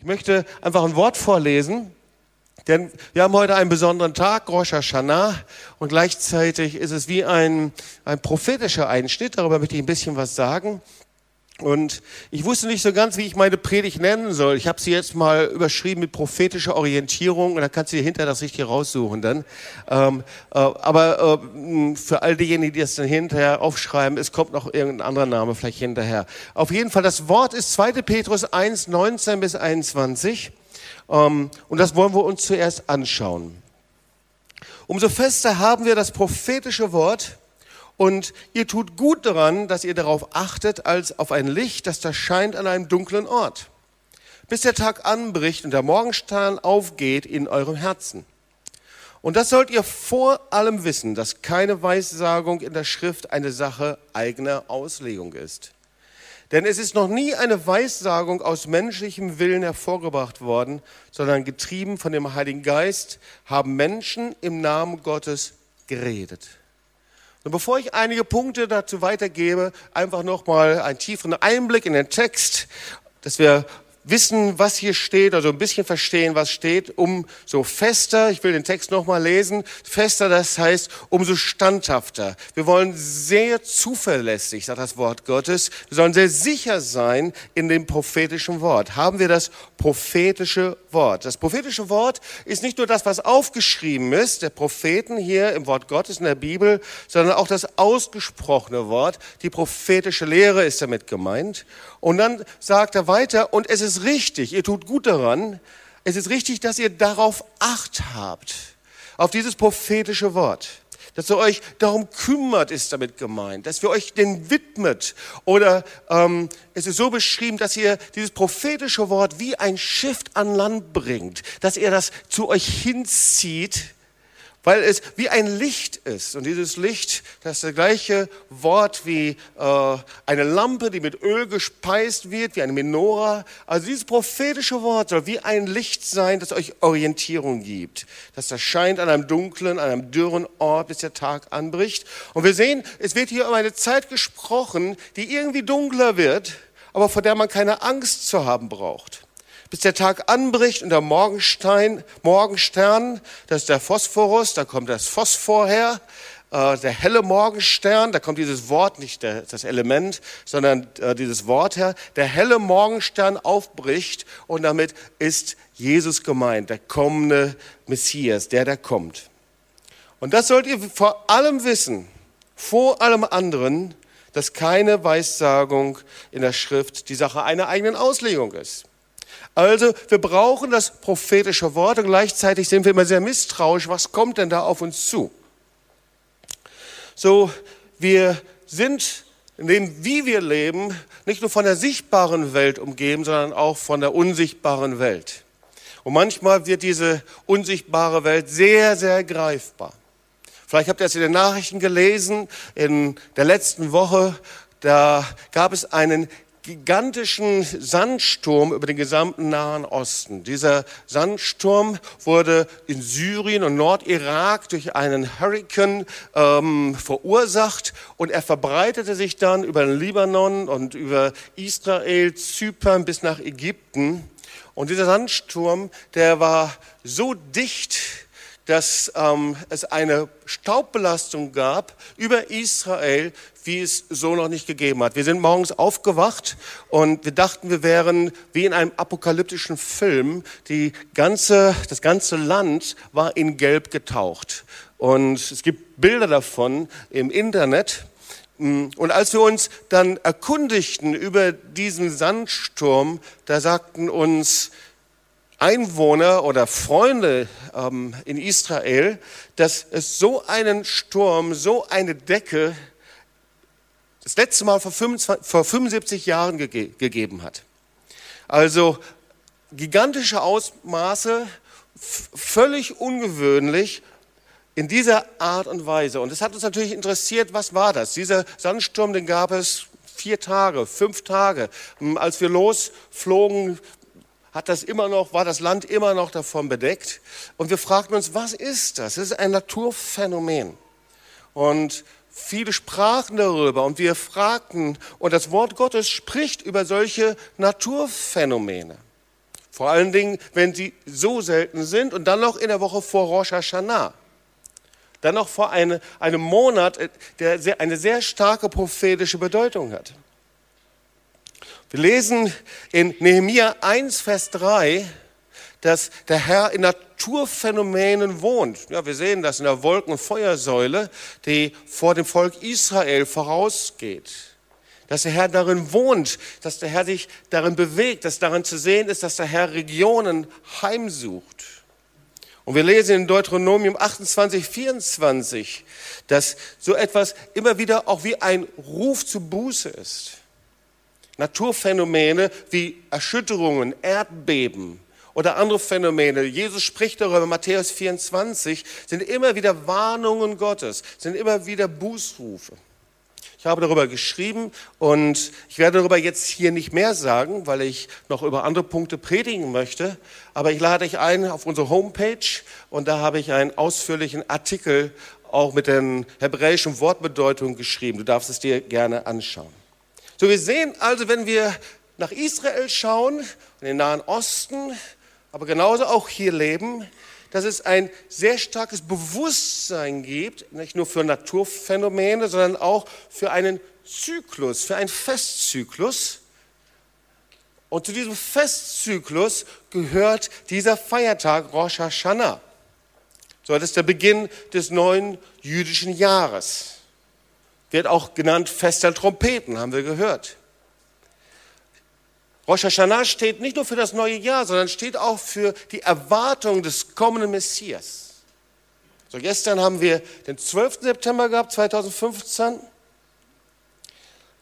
Ich möchte einfach ein Wort vorlesen, denn wir haben heute einen besonderen Tag, Rosh Hashanah, und gleichzeitig ist es wie ein, ein prophetischer Einschnitt, darüber möchte ich ein bisschen was sagen. Und ich wusste nicht so ganz, wie ich meine Predigt nennen soll. Ich habe sie jetzt mal überschrieben mit prophetischer Orientierung und dann kannst du dir hinterher das richtig raussuchen dann. Ähm, äh, aber äh, für all diejenigen, die das dann hinterher aufschreiben, es kommt noch irgendein anderer Name vielleicht hinterher. Auf jeden Fall, das Wort ist 2. Petrus 1, 19 bis 21 ähm, und das wollen wir uns zuerst anschauen. Umso fester haben wir das prophetische Wort, und ihr tut gut daran, dass ihr darauf achtet, als auf ein Licht, das da scheint an einem dunklen Ort, bis der Tag anbricht und der Morgenstern aufgeht in eurem Herzen. Und das sollt ihr vor allem wissen, dass keine Weissagung in der Schrift eine Sache eigener Auslegung ist. Denn es ist noch nie eine Weissagung aus menschlichem Willen hervorgebracht worden, sondern getrieben von dem Heiligen Geist haben Menschen im Namen Gottes geredet. Und bevor ich einige Punkte dazu weitergebe, einfach nochmal einen tieferen Einblick in den Text, dass wir wissen, was hier steht, also ein bisschen verstehen, was steht, umso fester, ich will den Text nochmal lesen, fester, das heißt umso standhafter. Wir wollen sehr zuverlässig, sagt das Wort Gottes, wir sollen sehr sicher sein in dem prophetischen Wort. Haben wir das prophetische Wort. Das prophetische Wort ist nicht nur das, was aufgeschrieben ist, der Propheten hier im Wort Gottes in der Bibel, sondern auch das ausgesprochene Wort. Die prophetische Lehre ist damit gemeint. Und dann sagt er weiter, und es ist richtig, ihr tut gut daran, es ist richtig, dass ihr darauf Acht habt, auf dieses prophetische Wort. Dass ihr euch darum kümmert, ist damit gemeint. Dass ihr euch den widmet. Oder ähm, es ist so beschrieben, dass ihr dieses prophetische Wort wie ein Schiff an Land bringt. Dass ihr das zu euch hinzieht weil es wie ein Licht ist. Und dieses Licht, das ist das gleiche Wort wie äh, eine Lampe, die mit Öl gespeist wird, wie eine Menora. Also dieses prophetische Wort soll wie ein Licht sein, das euch Orientierung gibt. Das erscheint an einem dunklen, an einem dürren Ort, bis der Tag anbricht. Und wir sehen, es wird hier um eine Zeit gesprochen, die irgendwie dunkler wird, aber vor der man keine Angst zu haben braucht bis der Tag anbricht und der Morgenstein, Morgenstern, das ist der Phosphorus, da kommt das Phosphor her, äh, der helle Morgenstern, da kommt dieses Wort, nicht der, das Element, sondern äh, dieses Wort her, der helle Morgenstern aufbricht und damit ist Jesus gemeint, der kommende Messias, der, der kommt. Und das sollt ihr vor allem wissen, vor allem anderen, dass keine Weissagung in der Schrift die Sache einer eigenen Auslegung ist. Also wir brauchen das prophetische Wort und gleichzeitig sind wir immer sehr misstrauisch, was kommt denn da auf uns zu? So, wir sind in dem, wie wir leben, nicht nur von der sichtbaren Welt umgeben, sondern auch von der unsichtbaren Welt. Und manchmal wird diese unsichtbare Welt sehr, sehr greifbar. Vielleicht habt ihr es in den Nachrichten gelesen, in der letzten Woche, da gab es einen gigantischen Sandsturm über den gesamten Nahen Osten. Dieser Sandsturm wurde in Syrien und Nordirak durch einen Hurrikan ähm, verursacht und er verbreitete sich dann über den Libanon und über Israel, Zypern bis nach Ägypten. Und dieser Sandsturm, der war so dicht, dass ähm, es eine Staubbelastung gab über Israel, wie es so noch nicht gegeben hat. Wir sind morgens aufgewacht und wir dachten, wir wären wie in einem apokalyptischen Film. Die ganze, das ganze Land war in Gelb getaucht. Und es gibt Bilder davon im Internet. Und als wir uns dann erkundigten über diesen Sandsturm, da sagten uns Einwohner oder Freunde ähm, in Israel, dass es so einen Sturm, so eine Decke das letzte Mal vor, 25, vor 75 Jahren gege gegeben hat. Also gigantische Ausmaße, völlig ungewöhnlich in dieser Art und Weise. Und es hat uns natürlich interessiert, was war das? Dieser Sandsturm, den gab es vier Tage, fünf Tage. Als wir losflogen, hat das immer noch, war das Land immer noch davon bedeckt. Und wir fragten uns, was ist das? Das ist ein Naturphänomen. Und viele sprachen darüber und wir fragten, und das Wort Gottes spricht über solche Naturphänomene. Vor allen Dingen, wenn sie so selten sind und dann noch in der Woche vor Rosh Hashanah. Dann noch vor eine, einem Monat, äh, der sehr, eine sehr starke prophetische Bedeutung hat. Wir lesen in Nehemia 1, Vers 3, dass der Herr in Naturphänomenen wohnt. Ja, wir sehen das in der Wolken- und Feuersäule, die vor dem Volk Israel vorausgeht. Dass der Herr darin wohnt, dass der Herr sich darin bewegt, dass darin zu sehen ist, dass der Herr Regionen heimsucht. Und wir lesen in Deuteronomium 28, 24, dass so etwas immer wieder auch wie ein Ruf zu Buße ist. Naturphänomene wie Erschütterungen, Erdbeben oder andere Phänomene. Jesus spricht darüber, Matthäus 24, sind immer wieder Warnungen Gottes, sind immer wieder Bußrufe. Ich habe darüber geschrieben und ich werde darüber jetzt hier nicht mehr sagen, weil ich noch über andere Punkte predigen möchte. Aber ich lade dich ein auf unsere Homepage und da habe ich einen ausführlichen Artikel auch mit den hebräischen Wortbedeutungen geschrieben. Du darfst es dir gerne anschauen. So, wir sehen also, wenn wir nach Israel schauen, in den Nahen Osten, aber genauso auch hier leben, dass es ein sehr starkes Bewusstsein gibt, nicht nur für Naturphänomene, sondern auch für einen Zyklus, für einen Festzyklus. Und zu diesem Festzyklus gehört dieser Feiertag Rosh Hashanah. So, das ist der Beginn des neuen jüdischen Jahres wird auch genannt Fest der Trompeten, haben wir gehört. Rosh Hashanah steht nicht nur für das neue Jahr, sondern steht auch für die Erwartung des kommenden Messias. So, gestern haben wir den 12. September gehabt, 2015.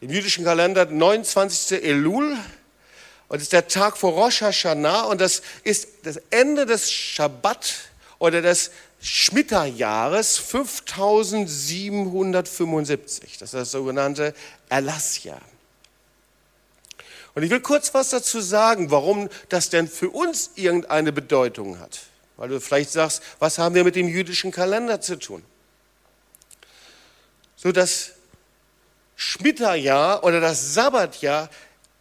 Im jüdischen Kalender 29. Elul. Und es ist der Tag vor Rosh Hashanah und das ist das Ende des Schabbat oder des Schmitterjahres 5775. Das ist das sogenannte Erlassjahr. Und ich will kurz was dazu sagen, warum das denn für uns irgendeine Bedeutung hat. Weil du vielleicht sagst, was haben wir mit dem jüdischen Kalender zu tun? So das Schmitterjahr oder das Sabbatjahr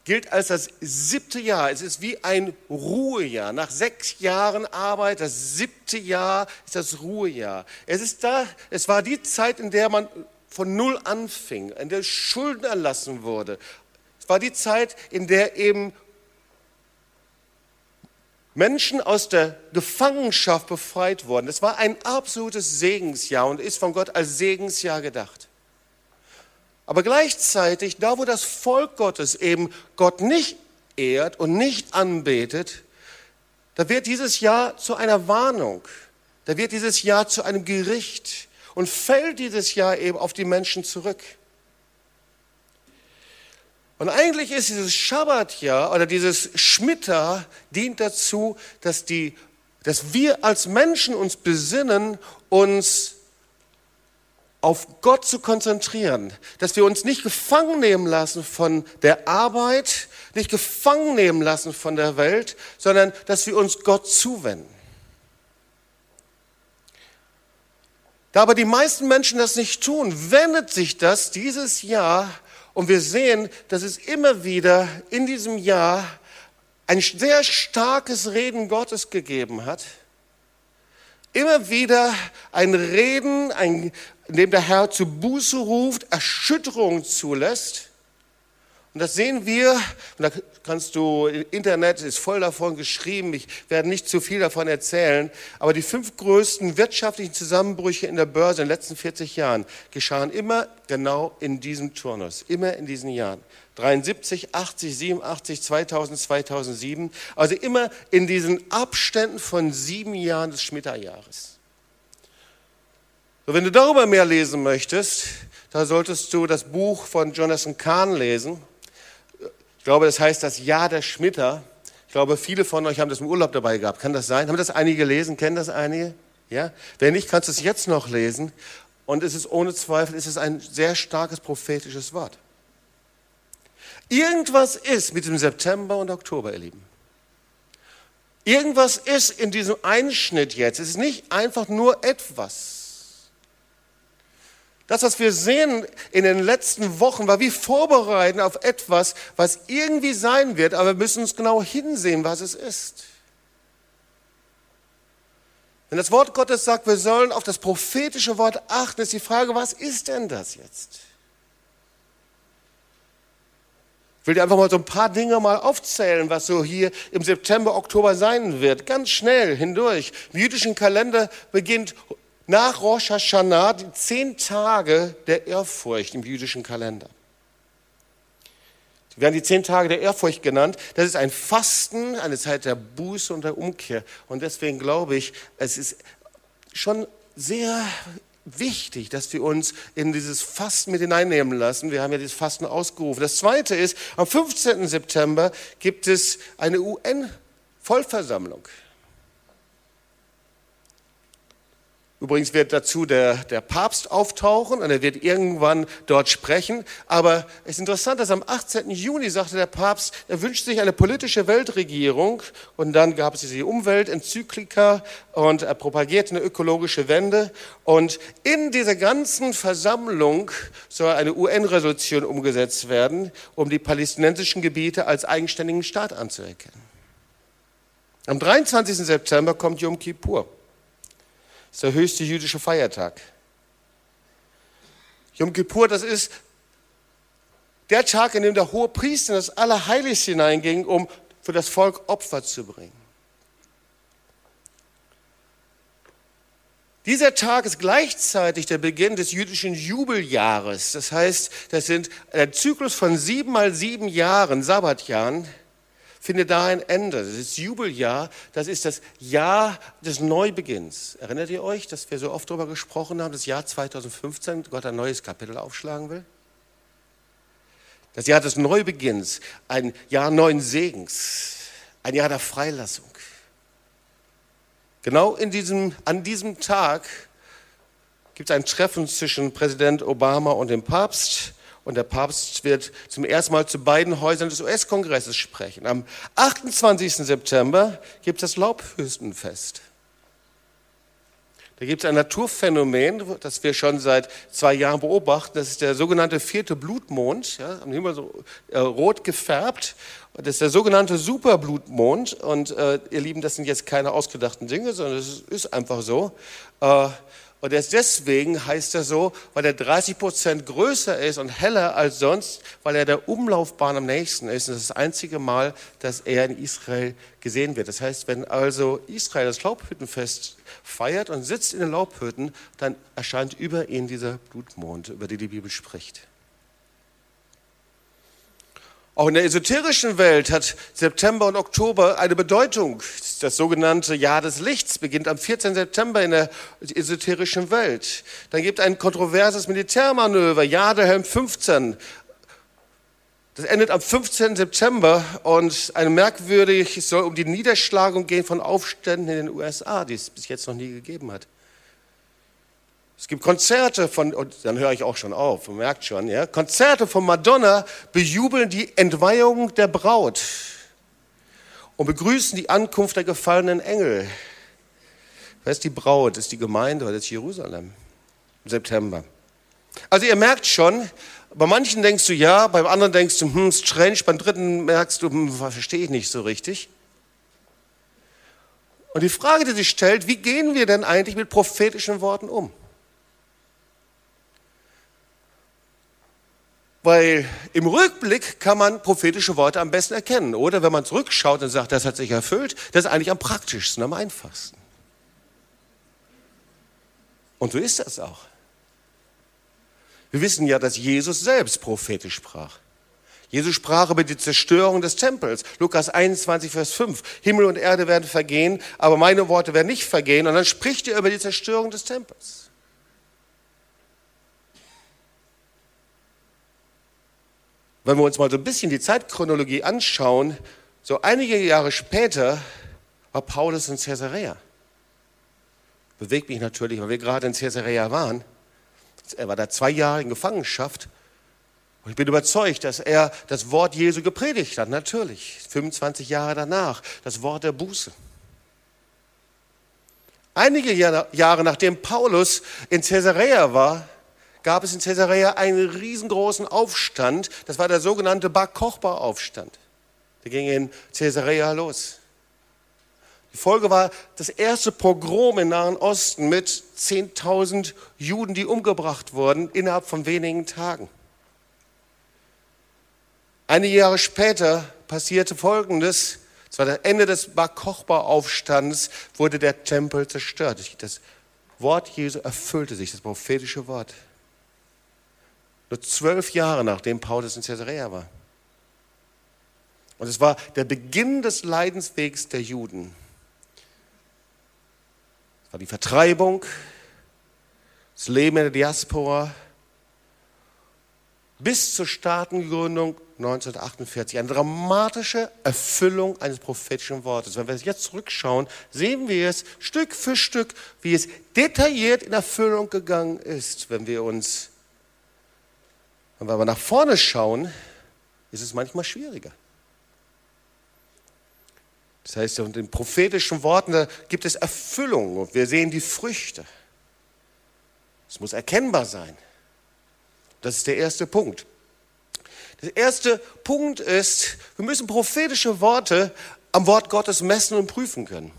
gilt als das siebte Jahr. Es ist wie ein Ruhejahr. Nach sechs Jahren Arbeit, das siebte Jahr ist das Ruhejahr. Es ist da, es war die Zeit, in der man von Null anfing, in der Schulden erlassen wurde. War die Zeit, in der eben Menschen aus der Gefangenschaft befreit wurden. Es war ein absolutes Segensjahr und ist von Gott als Segensjahr gedacht. Aber gleichzeitig, da wo das Volk Gottes eben Gott nicht ehrt und nicht anbetet, da wird dieses Jahr zu einer Warnung, da wird dieses Jahr zu einem Gericht und fällt dieses Jahr eben auf die Menschen zurück. Und eigentlich ist dieses Schabbatjahr oder dieses Schmitter dient dazu, dass, die, dass wir als Menschen uns besinnen, uns auf Gott zu konzentrieren, dass wir uns nicht gefangen nehmen lassen von der Arbeit, nicht gefangen nehmen lassen von der Welt, sondern dass wir uns Gott zuwenden. Da aber die meisten Menschen das nicht tun, wendet sich das dieses Jahr und wir sehen, dass es immer wieder in diesem Jahr ein sehr starkes Reden Gottes gegeben hat. Immer wieder ein Reden, ein, indem der Herr zu Buße ruft, Erschütterung zulässt. Und das sehen wir, und da kannst du, Internet ist voll davon geschrieben, ich werde nicht zu viel davon erzählen, aber die fünf größten wirtschaftlichen Zusammenbrüche in der Börse in den letzten 40 Jahren geschahen immer genau in diesem Turnus, immer in diesen Jahren. 73, 80, 87, 2000, 2007, also immer in diesen Abständen von sieben Jahren des Schmitterjahres. So, wenn du darüber mehr lesen möchtest, da solltest du das Buch von Jonathan Kahn lesen. Ich glaube, das heißt das Jahr der Schmitter. Ich glaube, viele von euch haben das im Urlaub dabei gehabt. Kann das sein? Haben das einige gelesen? Kennen das einige? Ja? Wenn nicht, kannst du es jetzt noch lesen. Und es ist ohne Zweifel, es ist ein sehr starkes prophetisches Wort. Irgendwas ist mit dem September und Oktober, ihr Lieben. Irgendwas ist in diesem Einschnitt jetzt. Es ist nicht einfach nur etwas. Das, was wir sehen in den letzten Wochen, war wie vorbereiten auf etwas, was irgendwie sein wird, aber wir müssen uns genau hinsehen, was es ist. Wenn das Wort Gottes sagt, wir sollen auf das prophetische Wort achten, ist die Frage, was ist denn das jetzt? Ich will dir einfach mal so ein paar Dinge mal aufzählen, was so hier im September, Oktober sein wird. Ganz schnell hindurch. Im jüdischen Kalender beginnt nach Rosh Hashanah die zehn Tage der Ehrfurcht im jüdischen Kalender. Die werden die zehn Tage der Ehrfurcht genannt. Das ist ein Fasten, eine Zeit der Buße und der Umkehr. Und deswegen glaube ich, es ist schon sehr wichtig, dass wir uns in dieses Fasten mit hineinnehmen lassen. Wir haben ja dieses Fasten ausgerufen. Das Zweite ist, am 15. September gibt es eine UN-Vollversammlung. Übrigens wird dazu der, der Papst auftauchen und er wird irgendwann dort sprechen. Aber es ist interessant, dass am 18. Juni sagte der Papst, er wünscht sich eine politische Weltregierung. Und dann gab es diese Umweltenzyklika und er propagierte eine ökologische Wende. Und in dieser ganzen Versammlung soll eine UN-Resolution umgesetzt werden, um die palästinensischen Gebiete als eigenständigen Staat anzuerkennen. Am 23. September kommt Yom Kippur ist der höchste jüdische Feiertag. Yom Kippur, das ist der Tag, in dem der hohe Priester in das Allerheiligste hineinging, um für das Volk Opfer zu bringen. Dieser Tag ist gleichzeitig der Beginn des jüdischen Jubeljahres. Das heißt, das sind ein Zyklus von sieben mal sieben Jahren, Sabbatjahren, findet da ein Ende. Das ist Jubeljahr, das ist das Jahr des Neubeginns. Erinnert ihr euch, dass wir so oft darüber gesprochen haben, das Jahr 2015, Gott ein neues Kapitel aufschlagen will? Das Jahr des Neubeginns, ein Jahr neuen Segens, ein Jahr der Freilassung. Genau in diesem, an diesem Tag gibt es ein Treffen zwischen Präsident Obama und dem Papst. Und der Papst wird zum ersten Mal zu beiden Häusern des US-Kongresses sprechen. Am 28. September gibt es das Laubhüstenfest. Da gibt es ein Naturphänomen, das wir schon seit zwei Jahren beobachten. Das ist der sogenannte vierte Blutmond, ja, am Himmel so äh, rot gefärbt. Das ist der sogenannte Superblutmond. Und äh, ihr Lieben, das sind jetzt keine ausgedachten Dinge, sondern es ist einfach so. Äh, und er ist deswegen, heißt er so, weil er 30 Prozent größer ist und heller als sonst, weil er der Umlaufbahn am nächsten ist. Und das ist das einzige Mal, dass er in Israel gesehen wird. Das heißt, wenn also Israel das Laubhüttenfest feiert und sitzt in den Laubhütten, dann erscheint über ihn dieser Blutmond, über den die Bibel spricht. Auch in der esoterischen Welt hat September und Oktober eine Bedeutung. Das sogenannte Jahr des Lichts beginnt am 14. September in der esoterischen Welt. Dann gibt es ein kontroverses Militärmanöver, Jahr der Helm 15. Das endet am 15. September und ein merkwürdig, es soll um die Niederschlagung gehen von Aufständen in den USA, die es bis jetzt noch nie gegeben hat. Es gibt Konzerte von, und dann höre ich auch schon auf, man merkt schon, ja, Konzerte von Madonna bejubeln die Entweihung der Braut und begrüßen die Ankunft der gefallenen Engel. Wer ist die Braut? Ist die Gemeinde oder ist Jerusalem? Im September. Also ihr merkt schon, bei manchen denkst du ja, beim anderen denkst du, hm, strange, beim dritten merkst du, hm, verstehe ich nicht so richtig. Und die Frage, die sich stellt, wie gehen wir denn eigentlich mit prophetischen Worten um? Weil im Rückblick kann man prophetische Worte am besten erkennen. Oder wenn man zurückschaut und sagt, das hat sich erfüllt, das ist eigentlich am praktischsten, am einfachsten. Und so ist das auch. Wir wissen ja, dass Jesus selbst prophetisch sprach. Jesus sprach über die Zerstörung des Tempels. Lukas 21, Vers 5. Himmel und Erde werden vergehen, aber meine Worte werden nicht vergehen. Und dann spricht er über die Zerstörung des Tempels. Wenn wir uns mal so ein bisschen die Zeitchronologie anschauen, so einige Jahre später war Paulus in Caesarea. Bewegt mich natürlich, weil wir gerade in Caesarea waren. Er war da zwei Jahre in Gefangenschaft. Und ich bin überzeugt, dass er das Wort Jesu gepredigt hat, natürlich. 25 Jahre danach, das Wort der Buße. Einige Jahre nachdem Paulus in Caesarea war, gab es in Caesarea einen riesengroßen Aufstand. Das war der sogenannte Bar Kochba-Aufstand. Der ging in Caesarea los. Die Folge war das erste Pogrom im Nahen Osten mit 10.000 Juden, die umgebracht wurden innerhalb von wenigen Tagen. Einige Jahre später passierte Folgendes. Es war das Ende des Bar Kochba-Aufstands, wurde der Tempel zerstört. Das Wort Jesu erfüllte sich, das prophetische Wort. Nur zwölf Jahre nachdem Paulus in Caesarea war. Und es war der Beginn des Leidenswegs der Juden. Es war die Vertreibung, das Leben in der Diaspora bis zur Staatengründung 1948. Eine dramatische Erfüllung eines prophetischen Wortes. Wenn wir jetzt zurückschauen, sehen wir es Stück für Stück, wie es detailliert in Erfüllung gegangen ist. Wenn wir uns, wenn wir nach vorne schauen, ist es manchmal schwieriger. Das heißt, in den prophetischen Worten gibt es Erfüllung und wir sehen die Früchte. Es muss erkennbar sein. Das ist der erste Punkt. Der erste Punkt ist, wir müssen prophetische Worte am Wort Gottes messen und prüfen können.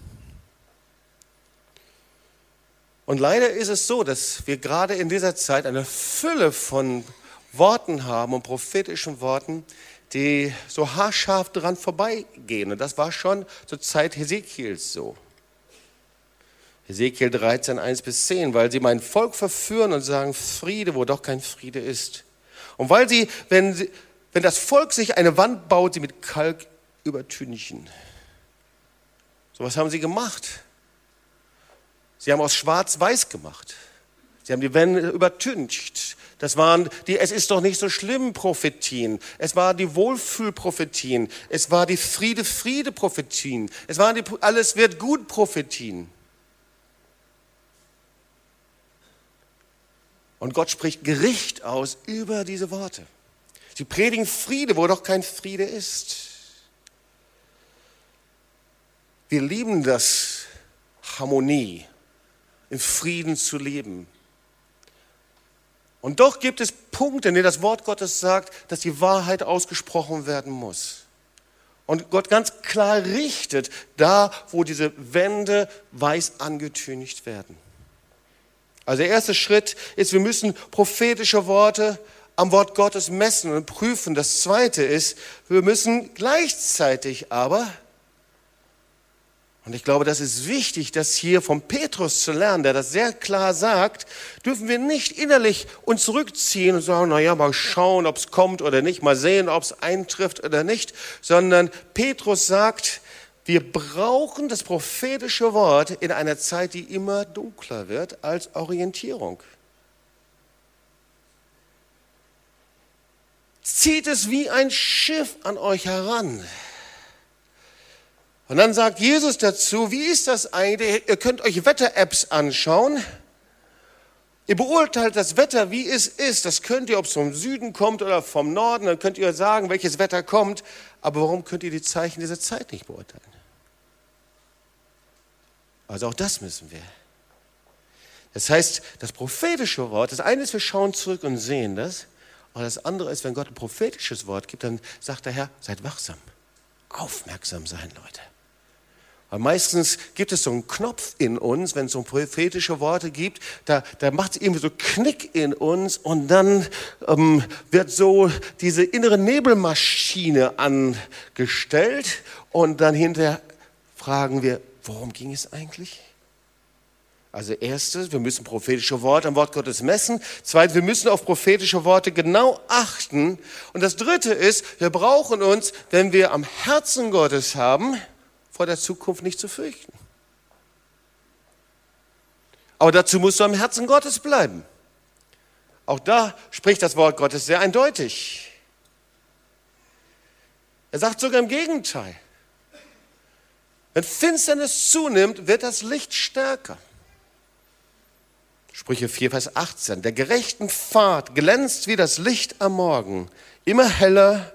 Und leider ist es so, dass wir gerade in dieser Zeit eine Fülle von Worten haben und prophetischen Worten, die so haarscharf dran vorbeigehen. Und das war schon zur Zeit Hesekiels so. Hesekiel 13, 1 bis 10, weil sie mein Volk verführen und sagen Friede, wo doch kein Friede ist. Und weil sie, wenn, sie, wenn das Volk sich eine Wand baut, sie mit Kalk übertünchen. So was haben sie gemacht. Sie haben aus Schwarz-Weiß gemacht. Sie haben die Wände übertüncht. Das waren die Es ist doch nicht so schlimm Prophetien. Es waren die Wohlfühl-Prophetien. Es war die Friede-Friede-Prophetien. Es waren die Alles wird gut Prophetien. Und Gott spricht Gericht aus über diese Worte. Sie predigen Friede, wo doch kein Friede ist. Wir lieben das, Harmonie, in Frieden zu leben. Und doch gibt es Punkte, in denen das Wort Gottes sagt, dass die Wahrheit ausgesprochen werden muss. Und Gott ganz klar richtet da, wo diese Wände weiß angetüncht werden. Also der erste Schritt ist, wir müssen prophetische Worte am Wort Gottes messen und prüfen. Das zweite ist, wir müssen gleichzeitig aber und ich glaube, das ist wichtig, das hier vom Petrus zu lernen, der das sehr klar sagt, dürfen wir nicht innerlich uns zurückziehen und sagen, na ja, mal schauen, ob es kommt oder nicht, mal sehen, ob es eintrifft oder nicht, sondern Petrus sagt, wir brauchen das prophetische Wort in einer Zeit, die immer dunkler wird, als Orientierung. Zieht es wie ein Schiff an euch heran. Und dann sagt Jesus dazu, wie ist das eigentlich? Ihr könnt euch Wetter-Apps anschauen. Ihr beurteilt das Wetter, wie es ist. Das könnt ihr, ob es vom Süden kommt oder vom Norden, dann könnt ihr sagen, welches Wetter kommt. Aber warum könnt ihr die Zeichen dieser Zeit nicht beurteilen? Also auch das müssen wir. Das heißt, das prophetische Wort, das eine ist, wir schauen zurück und sehen das. Und das andere ist, wenn Gott ein prophetisches Wort gibt, dann sagt der Herr, seid wachsam. Aufmerksam sein, Leute. Weil meistens gibt es so einen Knopf in uns, wenn es so prophetische Worte gibt, da, da macht es irgendwie so Knick in uns und dann ähm, wird so diese innere Nebelmaschine angestellt und dann hinterher fragen wir, worum ging es eigentlich? Also erstes, wir müssen prophetische Worte am Wort Gottes messen. Zweitens, wir müssen auf prophetische Worte genau achten. Und das dritte ist, wir brauchen uns, wenn wir am Herzen Gottes haben, vor der Zukunft nicht zu fürchten. Aber dazu musst du am Herzen Gottes bleiben. Auch da spricht das Wort Gottes sehr eindeutig. Er sagt sogar im Gegenteil. Wenn Finsternis zunimmt, wird das Licht stärker. Sprüche 4, Vers 18. Der gerechten Pfad glänzt wie das Licht am Morgen, immer heller,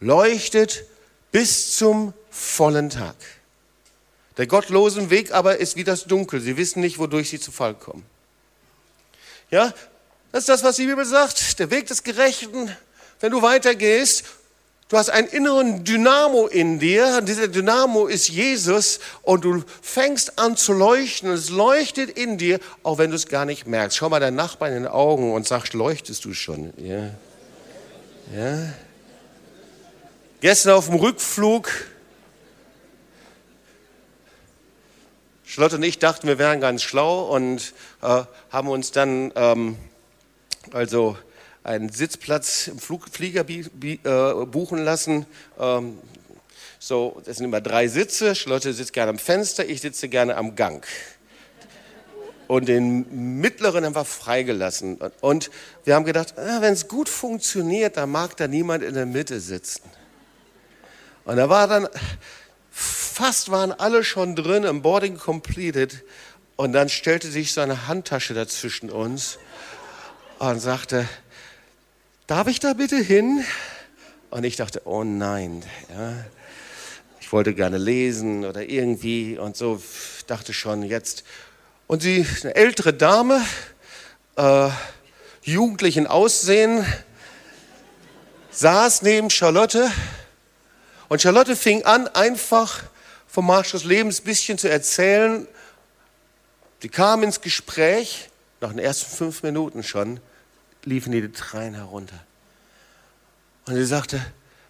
leuchtet bis zum vollen Tag. Der gottlosen Weg aber ist wie das Dunkel. Sie wissen nicht, wodurch sie zu Fall kommen. Ja, Das ist das, was die Bibel sagt. Der Weg des Gerechten. Wenn du weitergehst, du hast einen inneren Dynamo in dir. Und dieser Dynamo ist Jesus. Und du fängst an zu leuchten. Es leuchtet in dir, auch wenn du es gar nicht merkst. Schau mal deinen Nachbarn in den Augen und sag, leuchtest du schon? Ja. Ja. Gestern auf dem Rückflug Charlotte und ich dachten, wir wären ganz schlau und äh, haben uns dann ähm, also einen Sitzplatz im Flug, Flieger äh, buchen lassen. Ähm, so, das sind immer drei Sitze. Charlotte sitzt gerne am Fenster, ich sitze gerne am Gang. Und den mittleren haben wir freigelassen. Und wir haben gedacht, ah, wenn es gut funktioniert, dann mag da niemand in der Mitte sitzen. Und da war dann fast waren alle schon drin, im Boarding completed. Und dann stellte sich seine Handtasche dazwischen uns und sagte, darf ich da bitte hin? Und ich dachte, oh nein. Ja. Ich wollte gerne lesen oder irgendwie und so dachte schon jetzt. Und sie, eine ältere Dame, äh, jugendlichen Aussehen, saß neben Charlotte und Charlotte fing an, einfach vom Marsch des Lebens ein bisschen zu erzählen. Die kam ins Gespräch, nach den ersten fünf Minuten schon, liefen die Tränen herunter. Und sie sagte,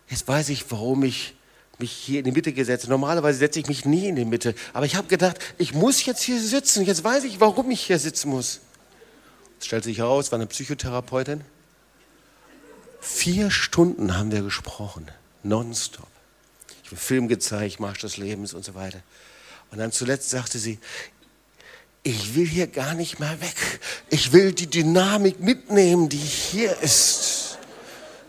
jetzt weiß ich, warum ich mich hier in die Mitte gesetzt. Normalerweise setze ich mich nie in die Mitte. Aber ich habe gedacht, ich muss jetzt hier sitzen. Jetzt weiß ich, warum ich hier sitzen muss. Es stellte sich heraus, war eine Psychotherapeutin. Vier Stunden haben wir gesprochen, nonstop. Film gezeigt, Marsch des Lebens und so weiter. Und dann zuletzt sagte sie, ich will hier gar nicht mehr weg. Ich will die Dynamik mitnehmen, die hier ist.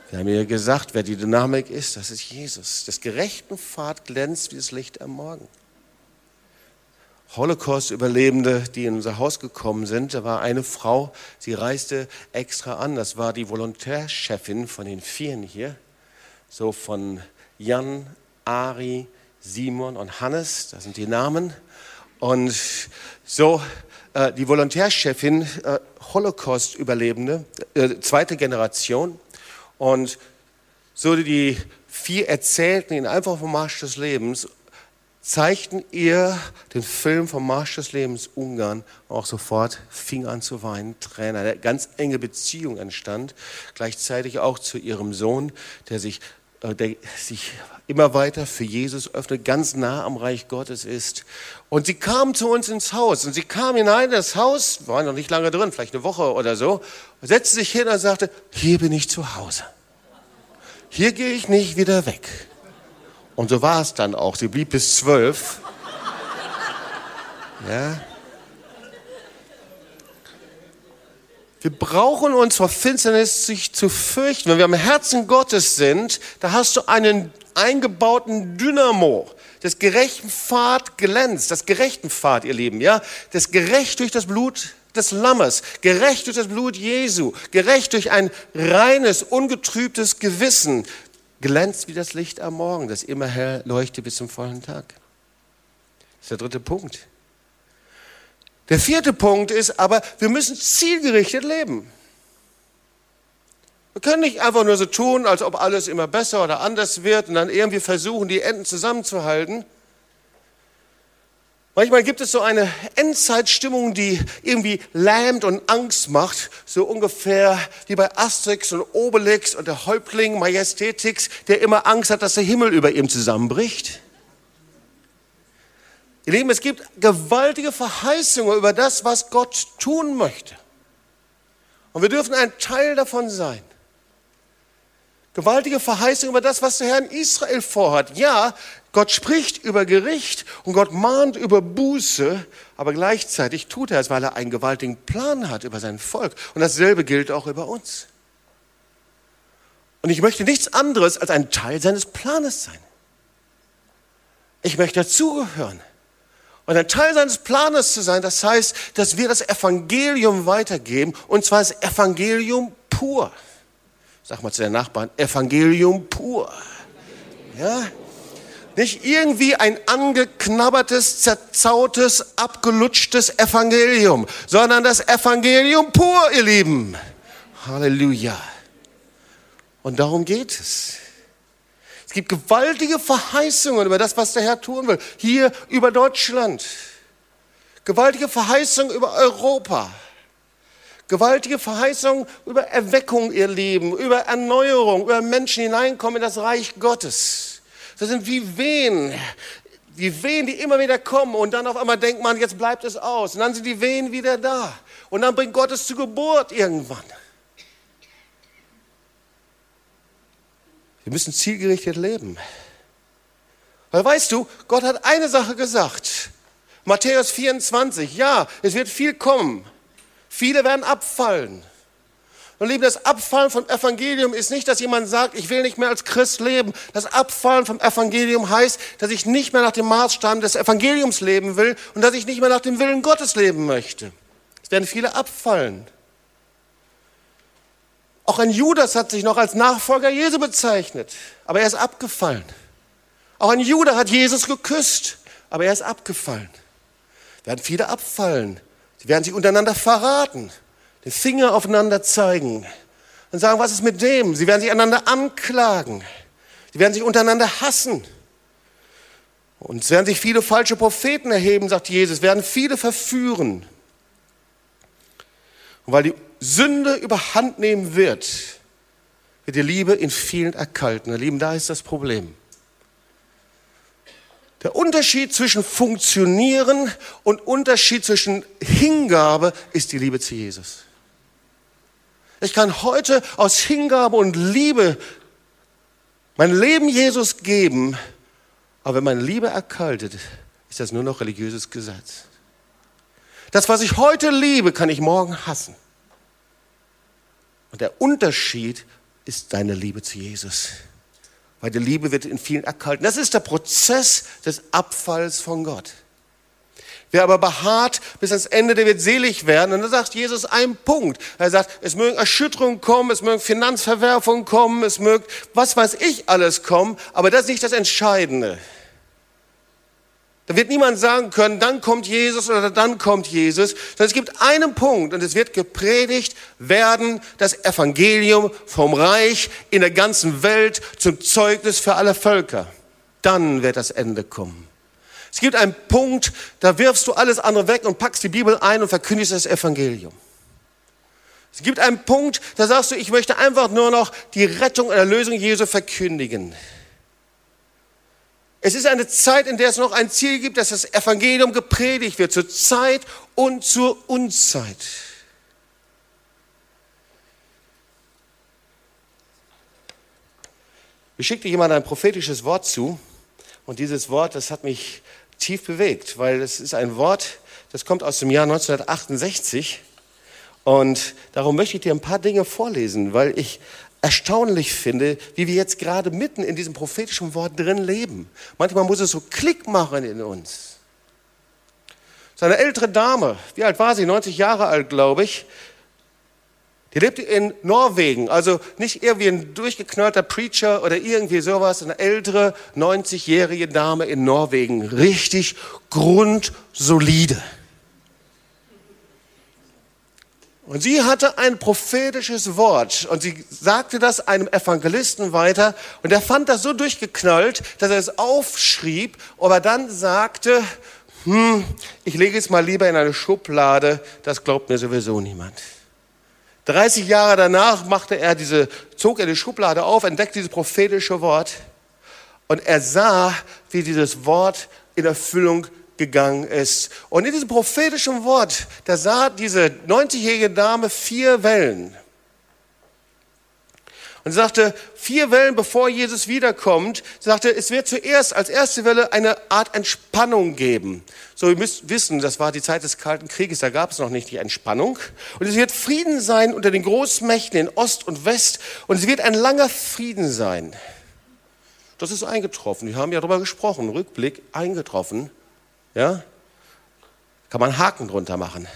Wir haben ihr gesagt, wer die Dynamik ist, das ist Jesus. Das gerechten Pfad glänzt wie das Licht am Morgen. Holocaust-Überlebende, die in unser Haus gekommen sind, da war eine Frau, sie reiste extra an. Das war die Volontärchefin von den Vieren hier, so von Jan Ari, Simon und Hannes, das sind die Namen. Und so äh, die Volontärchefin, äh, Holocaust-Überlebende, äh, zweite Generation. Und so die vier Erzählten in einfach vom Marsch des Lebens zeigten ihr den Film vom Marsch des Lebens Ungarn auch sofort fing an zu weinen, Tränen, eine ganz enge Beziehung entstand, gleichzeitig auch zu ihrem Sohn, der sich der sich immer weiter für Jesus öffnet, ganz nah am Reich Gottes ist. Und sie kam zu uns ins Haus und sie kam hinein in das Haus, war noch nicht lange drin, vielleicht eine Woche oder so, setzte sich hin und sagte, hier bin ich zu Hause. Hier gehe ich nicht wieder weg. Und so war es dann auch. Sie blieb bis zwölf. Ja. Wir brauchen uns vor Finsternis sich zu fürchten. Wenn wir am Herzen Gottes sind, da hast du einen eingebauten Dynamo. Das gerechten Pfad glänzt, das gerechten Pfad, ihr Lieben, ja? Das gerecht durch das Blut des Lammes, gerecht durch das Blut Jesu, gerecht durch ein reines, ungetrübtes Gewissen, glänzt wie das Licht am Morgen, das immer hell leuchtet bis zum vollen Tag. Das ist der dritte Punkt. Der vierte Punkt ist aber, wir müssen zielgerichtet leben. Wir können nicht einfach nur so tun, als ob alles immer besser oder anders wird und dann irgendwie versuchen, die Enden zusammenzuhalten. Manchmal gibt es so eine Endzeitstimmung, die irgendwie lähmt und Angst macht, so ungefähr wie bei Asterix und Obelix und der Häuptling Majestätix, der immer Angst hat, dass der Himmel über ihm zusammenbricht. Ihr Lieben, es gibt gewaltige Verheißungen über das, was Gott tun möchte. Und wir dürfen ein Teil davon sein. Gewaltige Verheißungen über das, was der Herr in Israel vorhat. Ja, Gott spricht über Gericht und Gott mahnt über Buße, aber gleichzeitig tut er es, weil er einen gewaltigen Plan hat über sein Volk. Und dasselbe gilt auch über uns. Und ich möchte nichts anderes als ein Teil seines Planes sein. Ich möchte dazugehören. Und ein Teil seines Planes zu sein, das heißt, dass wir das Evangelium weitergeben, und zwar das Evangelium pur. Sag mal zu den Nachbarn, Evangelium pur. Ja? Nicht irgendwie ein angeknabbertes, zerzautes, abgelutschtes Evangelium, sondern das Evangelium pur, ihr Lieben. Halleluja. Und darum geht es. Es gibt gewaltige Verheißungen über das, was der Herr tun will. Hier über Deutschland. Gewaltige Verheißungen über Europa. Gewaltige Verheißungen über Erweckung, ihr Leben, über Erneuerung, über Menschen hineinkommen in das Reich Gottes. Das sind wie Wehen, die Wehen, die immer wieder kommen und dann auf einmal denkt man, jetzt bleibt es aus. Und dann sind die Wehen wieder da. Und dann bringt Gott es zur Geburt irgendwann. Wir müssen zielgerichtet leben. Weil weißt du, Gott hat eine Sache gesagt. Matthäus 24, ja, es wird viel kommen. Viele werden abfallen. Und liebe, das Abfallen vom Evangelium ist nicht, dass jemand sagt, ich will nicht mehr als Christ leben. Das Abfallen vom Evangelium heißt, dass ich nicht mehr nach dem Maßstab des Evangeliums leben will und dass ich nicht mehr nach dem Willen Gottes leben möchte. Es werden viele abfallen. Auch ein Judas hat sich noch als Nachfolger Jesu bezeichnet, aber er ist abgefallen. Auch ein Judah hat Jesus geküsst, aber er ist abgefallen. Werden viele abfallen. Sie werden sich untereinander verraten, den Finger aufeinander zeigen und sagen, was ist mit dem? Sie werden sich einander anklagen. Sie werden sich untereinander hassen. Und es werden sich viele falsche Propheten erheben, sagt Jesus, werden viele verführen. Und weil die Sünde überhand nehmen wird, wird die Liebe in vielen erkalten. Ihr Lieben, da ist das Problem. Der Unterschied zwischen Funktionieren und Unterschied zwischen Hingabe ist die Liebe zu Jesus. Ich kann heute aus Hingabe und Liebe mein Leben Jesus geben, aber wenn meine Liebe erkaltet, ist das nur noch religiöses Gesetz. Das, was ich heute liebe, kann ich morgen hassen. Und der Unterschied ist deine Liebe zu Jesus. Weil die Liebe wird in vielen erkalten. Das ist der Prozess des Abfalls von Gott. Wer aber beharrt bis ans Ende, der wird selig werden. Und da sagt Jesus einen Punkt. Er sagt, es mögen Erschütterungen kommen, es mögen Finanzverwerfungen kommen, es mögen was weiß ich alles kommen, aber das ist nicht das Entscheidende. Da wird niemand sagen können, dann kommt Jesus oder dann kommt Jesus, sondern es gibt einen Punkt und es wird gepredigt werden, das Evangelium vom Reich in der ganzen Welt zum Zeugnis für alle Völker. Dann wird das Ende kommen. Es gibt einen Punkt, da wirfst du alles andere weg und packst die Bibel ein und verkündigst das Evangelium. Es gibt einen Punkt, da sagst du, ich möchte einfach nur noch die Rettung und Erlösung Jesu verkündigen. Es ist eine Zeit, in der es noch ein Ziel gibt, dass das Evangelium gepredigt wird, zur Zeit und zur Unzeit. Ich schickte jemand ein prophetisches Wort zu und dieses Wort, das hat mich tief bewegt, weil es ist ein Wort, das kommt aus dem Jahr 1968 und darum möchte ich dir ein paar Dinge vorlesen, weil ich erstaunlich finde, wie wir jetzt gerade mitten in diesem prophetischen Wort drin leben. Manchmal muss es so Klick machen in uns. Seine ältere Dame, wie alt war sie? 90 Jahre alt, glaube ich. Die lebte in Norwegen, also nicht irgendwie ein durchgeknallter Preacher oder irgendwie sowas, eine ältere 90-jährige Dame in Norwegen, richtig grundsolide. Und sie hatte ein prophetisches Wort. Und sie sagte das einem Evangelisten weiter. Und er fand das so durchgeknallt, dass er es aufschrieb, aber dann sagte, hm, ich lege es mal lieber in eine Schublade, das glaubt mir sowieso niemand. 30 Jahre danach machte er diese, zog er die Schublade auf, entdeckte dieses prophetische Wort. Und er sah, wie dieses Wort in Erfüllung gegangen ist. Und in diesem prophetischen Wort, da sah diese 90-jährige Dame vier Wellen. Und sie sagte, vier Wellen, bevor Jesus wiederkommt, sie sagte, es wird zuerst als erste Welle eine Art Entspannung geben. So, ihr müsst wissen, das war die Zeit des Kalten Krieges, da gab es noch nicht die Entspannung. Und es wird Frieden sein unter den Großmächten in Ost und West und es wird ein langer Frieden sein. Das ist eingetroffen. Wir haben ja darüber gesprochen. Rückblick eingetroffen. Ja? Kann man Haken drunter machen.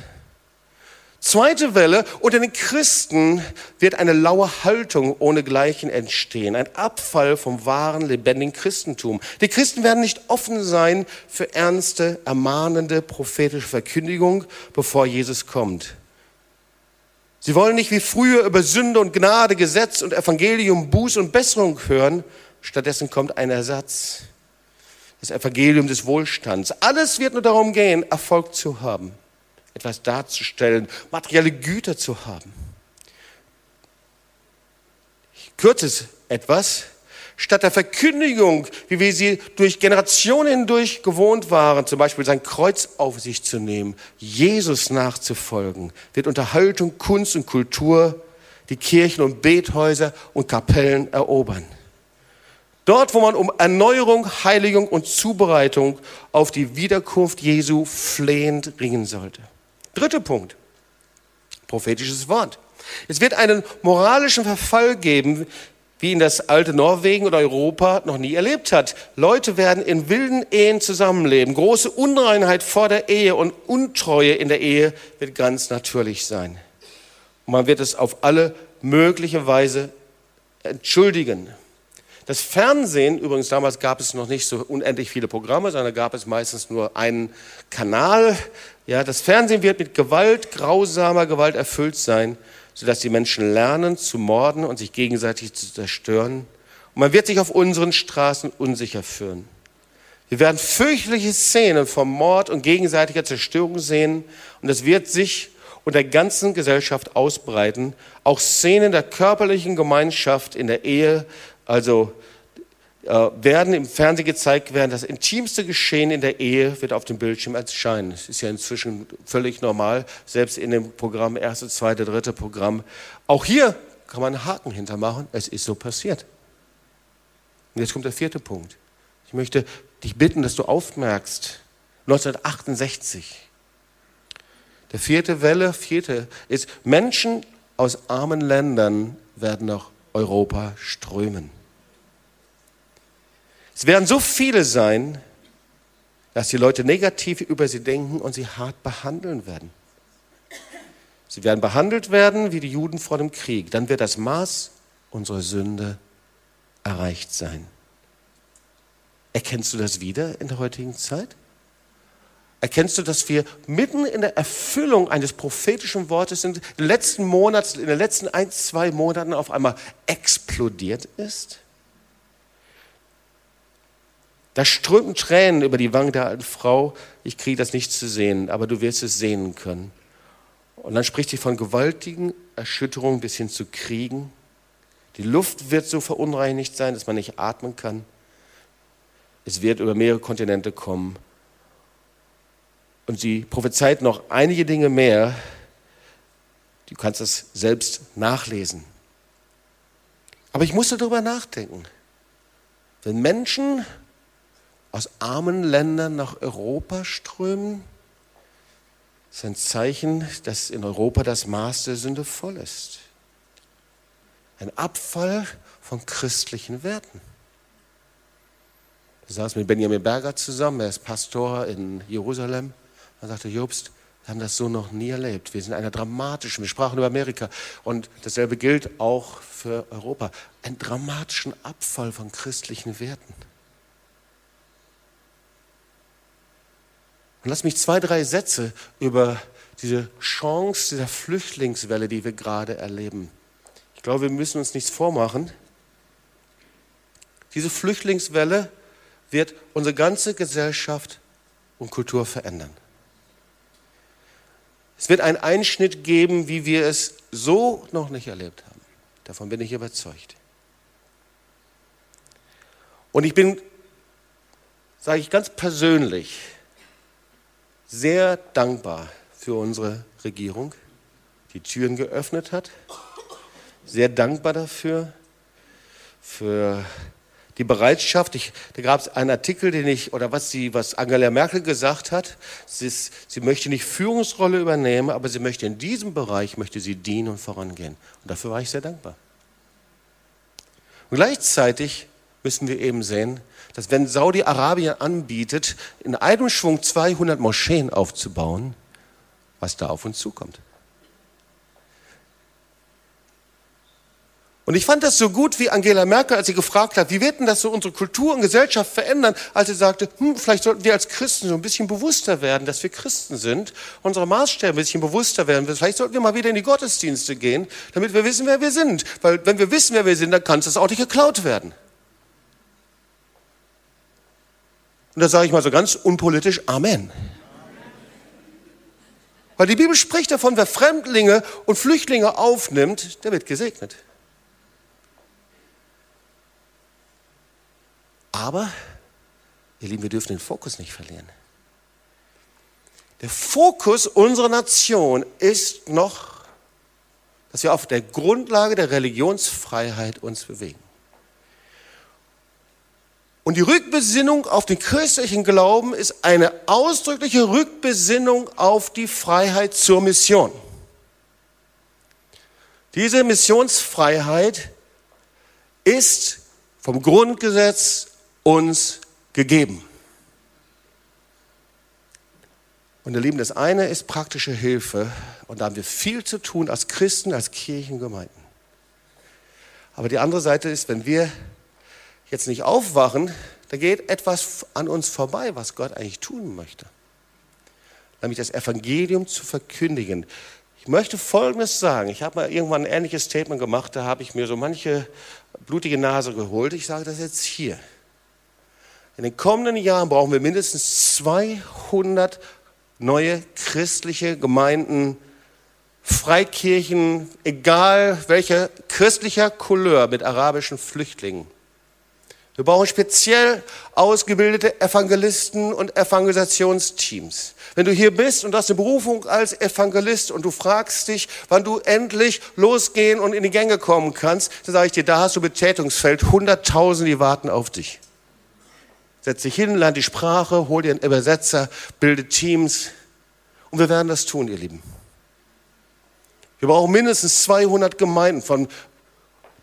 Zweite Welle, unter den Christen wird eine laue Haltung ohne Gleichen entstehen, ein Abfall vom wahren, lebendigen Christentum. Die Christen werden nicht offen sein für ernste, ermahnende, prophetische Verkündigung, bevor Jesus kommt. Sie wollen nicht wie früher über Sünde und Gnade, Gesetz und Evangelium, Buß und Besserung hören. Stattdessen kommt ein Ersatz. Das Evangelium des Wohlstands. Alles wird nur darum gehen, Erfolg zu haben, etwas darzustellen, materielle Güter zu haben. Ich kürze es etwas statt der Verkündigung, wie wir sie durch Generationen hindurch gewohnt waren, zum Beispiel sein Kreuz auf sich zu nehmen, Jesus nachzufolgen, wird Unterhaltung, Kunst und Kultur die Kirchen und Bethäuser und Kapellen erobern. Dort, wo man um Erneuerung, Heiligung und Zubereitung auf die Wiederkunft Jesu flehend ringen sollte. Dritter Punkt. Prophetisches Wort. Es wird einen moralischen Verfall geben, wie ihn das alte Norwegen oder Europa noch nie erlebt hat. Leute werden in wilden Ehen zusammenleben. Große Unreinheit vor der Ehe und Untreue in der Ehe wird ganz natürlich sein. Und man wird es auf alle mögliche Weise entschuldigen. Das Fernsehen, übrigens damals gab es noch nicht so unendlich viele Programme, sondern gab es meistens nur einen Kanal. Ja, das Fernsehen wird mit Gewalt, grausamer Gewalt erfüllt sein sodass die Menschen lernen zu morden und sich gegenseitig zu zerstören. Und man wird sich auf unseren Straßen unsicher fühlen. Wir werden fürchterliche Szenen vom Mord und gegenseitiger Zerstörung sehen und es wird sich und der ganzen Gesellschaft ausbreiten. Auch Szenen der körperlichen Gemeinschaft in der Ehe, also äh, werden im Fernsehen gezeigt werden. Das intimste Geschehen in der Ehe wird auf dem Bildschirm erscheinen. Das ist ja inzwischen völlig normal, selbst in dem Programm, erste, zweite, dritte Programm. Auch hier kann man einen Haken hintermachen. Es ist so passiert. Und jetzt kommt der vierte Punkt. Ich möchte dich bitten, dass du aufmerkst. 1968. Der vierte Welle, vierte ist, Menschen aus armen Ländern werden nach Europa strömen. Es werden so viele sein, dass die Leute negativ über sie denken und sie hart behandeln werden. Sie werden behandelt werden wie die Juden vor dem Krieg. Dann wird das Maß unserer Sünde erreicht sein. Erkennst du das wieder in der heutigen Zeit? Erkennst du, dass wir mitten in der Erfüllung eines prophetischen Wortes sind, in den letzten Monaten, in den letzten ein, zwei Monaten auf einmal explodiert ist? Da strömten Tränen über die Wangen der alten Frau. Ich kriege das nicht zu sehen, aber du wirst es sehen können. Und dann spricht sie von gewaltigen Erschütterungen bis hin zu Kriegen. Die Luft wird so verunreinigt sein, dass man nicht atmen kann. Es wird über mehrere Kontinente kommen. Und sie prophezeit noch einige Dinge mehr. Du kannst das selbst nachlesen. Aber ich musste darüber nachdenken. Wenn Menschen aus armen Ländern nach Europa strömen, ist ein Zeichen, dass in Europa das Maß der Sünde voll ist. Ein Abfall von christlichen Werten. Ich saß mit Benjamin Berger zusammen, er ist Pastor in Jerusalem. Er sagte, Jobst, wir haben das so noch nie erlebt. Wir sind in einer dramatischen, wir sprachen über Amerika und dasselbe gilt auch für Europa, einen dramatischen Abfall von christlichen Werten. Und lass mich zwei, drei Sätze über diese Chance dieser Flüchtlingswelle, die wir gerade erleben. Ich glaube, wir müssen uns nichts vormachen. Diese Flüchtlingswelle wird unsere ganze Gesellschaft und Kultur verändern. Es wird einen Einschnitt geben, wie wir es so noch nicht erlebt haben. Davon bin ich überzeugt. Und ich bin, sage ich ganz persönlich, sehr dankbar für unsere Regierung, die Türen geöffnet hat. Sehr dankbar dafür, für die Bereitschaft. Ich, da gab es einen Artikel, den ich, oder was, sie, was Angela Merkel gesagt hat. Sie, ist, sie möchte nicht Führungsrolle übernehmen, aber sie möchte in diesem Bereich, möchte sie dienen und vorangehen. Und dafür war ich sehr dankbar. Und gleichzeitig müssen wir eben sehen, dass wenn Saudi-Arabien anbietet, in einem Schwung 200 Moscheen aufzubauen, was da auf uns zukommt. Und ich fand das so gut, wie Angela Merkel, als sie gefragt hat, wie wird denn das so unsere Kultur und Gesellschaft verändern, als sie sagte, hm, vielleicht sollten wir als Christen so ein bisschen bewusster werden, dass wir Christen sind, unsere Maßstäbe ein bisschen bewusster werden. Vielleicht sollten wir mal wieder in die Gottesdienste gehen, damit wir wissen, wer wir sind. Weil wenn wir wissen, wer wir sind, dann kann es das auch nicht geklaut werden. Und da sage ich mal so ganz unpolitisch, Amen. Weil die Bibel spricht davon, wer Fremdlinge und Flüchtlinge aufnimmt, der wird gesegnet. Aber, ihr Lieben, wir dürfen den Fokus nicht verlieren. Der Fokus unserer Nation ist noch, dass wir auf der Grundlage der Religionsfreiheit uns bewegen. Und die Rückbesinnung auf den christlichen Glauben ist eine ausdrückliche Rückbesinnung auf die Freiheit zur Mission. Diese Missionsfreiheit ist vom Grundgesetz uns gegeben. Und ihr Lieben, das eine ist praktische Hilfe und da haben wir viel zu tun als Christen, als Kirchengemeinden. Aber die andere Seite ist, wenn wir jetzt nicht aufwachen, da geht etwas an uns vorbei, was Gott eigentlich tun möchte. Nämlich das Evangelium zu verkündigen. Ich möchte Folgendes sagen. Ich habe mal irgendwann ein ähnliches Statement gemacht, da habe ich mir so manche blutige Nase geholt. Ich sage das jetzt hier. In den kommenden Jahren brauchen wir mindestens 200 neue christliche Gemeinden, Freikirchen, egal welcher christlicher Couleur mit arabischen Flüchtlingen. Wir brauchen speziell ausgebildete Evangelisten und Evangelisationsteams. Wenn du hier bist und hast eine Berufung als Evangelist und du fragst dich, wann du endlich losgehen und in die Gänge kommen kannst, dann sage ich dir, da hast du Betätigungsfeld, Hunderttausende, die warten auf dich. Setz dich hin, lern die Sprache, hol dir einen Übersetzer, bilde Teams. Und wir werden das tun, ihr Lieben. Wir brauchen mindestens 200 Gemeinden von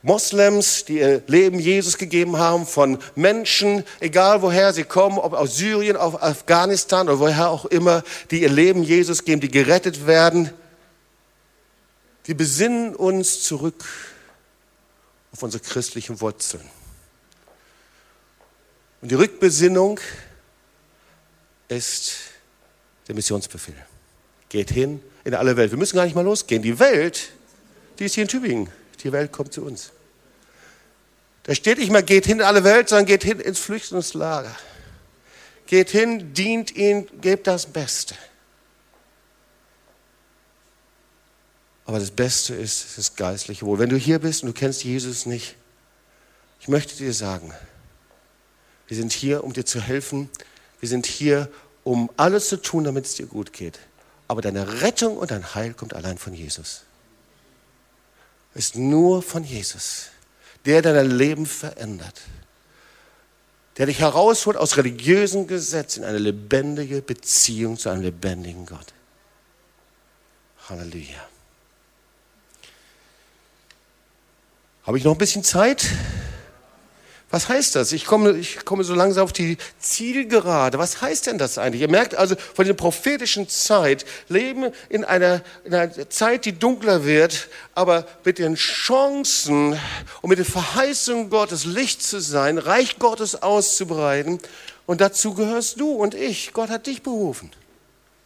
Moslems, die ihr Leben Jesus gegeben haben, von Menschen, egal woher sie kommen, ob aus Syrien, aus Afghanistan oder woher auch immer, die ihr Leben Jesus geben, die gerettet werden. Wir besinnen uns zurück auf unsere christlichen Wurzeln. Und die Rückbesinnung ist der Missionsbefehl. Geht hin in alle Welt. Wir müssen gar nicht mal losgehen. Die Welt, die ist hier in Tübingen. Die Welt kommt zu uns. Da steht nicht mehr, geht hin in alle Welt, sondern geht hin ins Flüchtlingslager. Geht hin, dient ihnen, gebt das Beste. Aber das Beste ist das geistliche Wohl. Wenn du hier bist und du kennst Jesus nicht, ich möchte dir sagen, wir sind hier, um dir zu helfen. Wir sind hier, um alles zu tun, damit es dir gut geht. Aber deine Rettung und dein Heil kommt allein von Jesus. Ist nur von Jesus, der dein Leben verändert. Der dich herausholt aus religiösen Gesetzen in eine lebendige Beziehung zu einem lebendigen Gott. Halleluja. Habe ich noch ein bisschen Zeit? Was heißt das? Ich komme, ich komme so langsam auf die Zielgerade. Was heißt denn das eigentlich? Ihr merkt also, von der prophetischen Zeit leben in einer, in einer Zeit, die dunkler wird, aber mit den Chancen und mit den Verheißungen Gottes Licht zu sein, Reich Gottes auszubreiten. Und dazu gehörst du und ich. Gott hat dich berufen.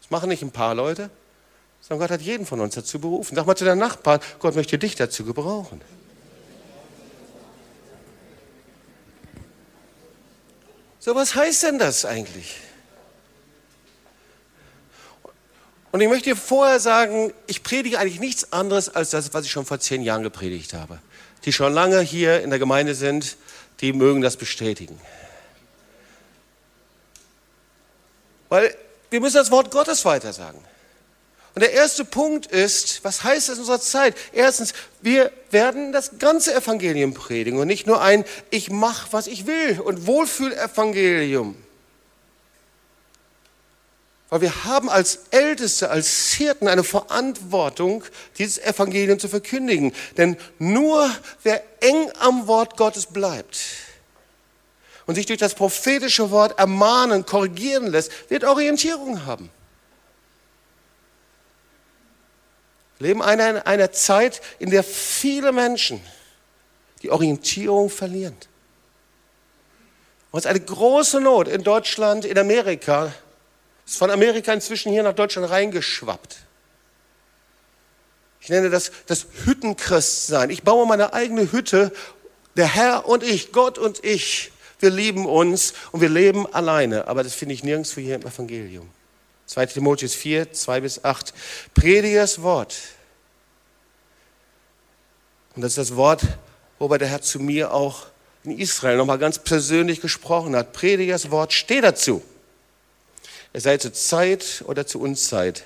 Das machen nicht ein paar Leute, sondern Gott hat jeden von uns dazu berufen. Sag mal zu deinem Nachbarn, Gott möchte dich dazu gebrauchen. So, was heißt denn das eigentlich? Und ich möchte dir vorher sagen, ich predige eigentlich nichts anderes als das, was ich schon vor zehn Jahren gepredigt habe. Die schon lange hier in der Gemeinde sind, die mögen das bestätigen. Weil wir müssen das Wort Gottes weitersagen. Und der erste Punkt ist, was heißt das in unserer Zeit? Erstens, wir werden das ganze Evangelium predigen und nicht nur ein Ich mach, was ich will und Wohlfühlevangelium. Weil wir haben als Älteste, als Hirten eine Verantwortung, dieses Evangelium zu verkündigen. Denn nur wer eng am Wort Gottes bleibt und sich durch das prophetische Wort ermahnen, korrigieren lässt, wird Orientierung haben. Leben in einer Zeit, in der viele Menschen die Orientierung verlieren. Und es ist eine große Not in Deutschland, in Amerika. Es ist von Amerika inzwischen hier nach Deutschland reingeschwappt. Ich nenne das das Hüttenchristsein. Ich baue meine eigene Hütte. Der Herr und ich, Gott und ich, wir lieben uns und wir leben alleine. Aber das finde ich nirgendwo hier im Evangelium. 2 Timotheus 4, 2 bis 8. Predige das Wort. Und das ist das Wort, wobei der Herr zu mir auch in Israel nochmal ganz persönlich gesprochen hat. Predige das Wort, steh dazu. Es sei zur Zeit oder zur Unzeit.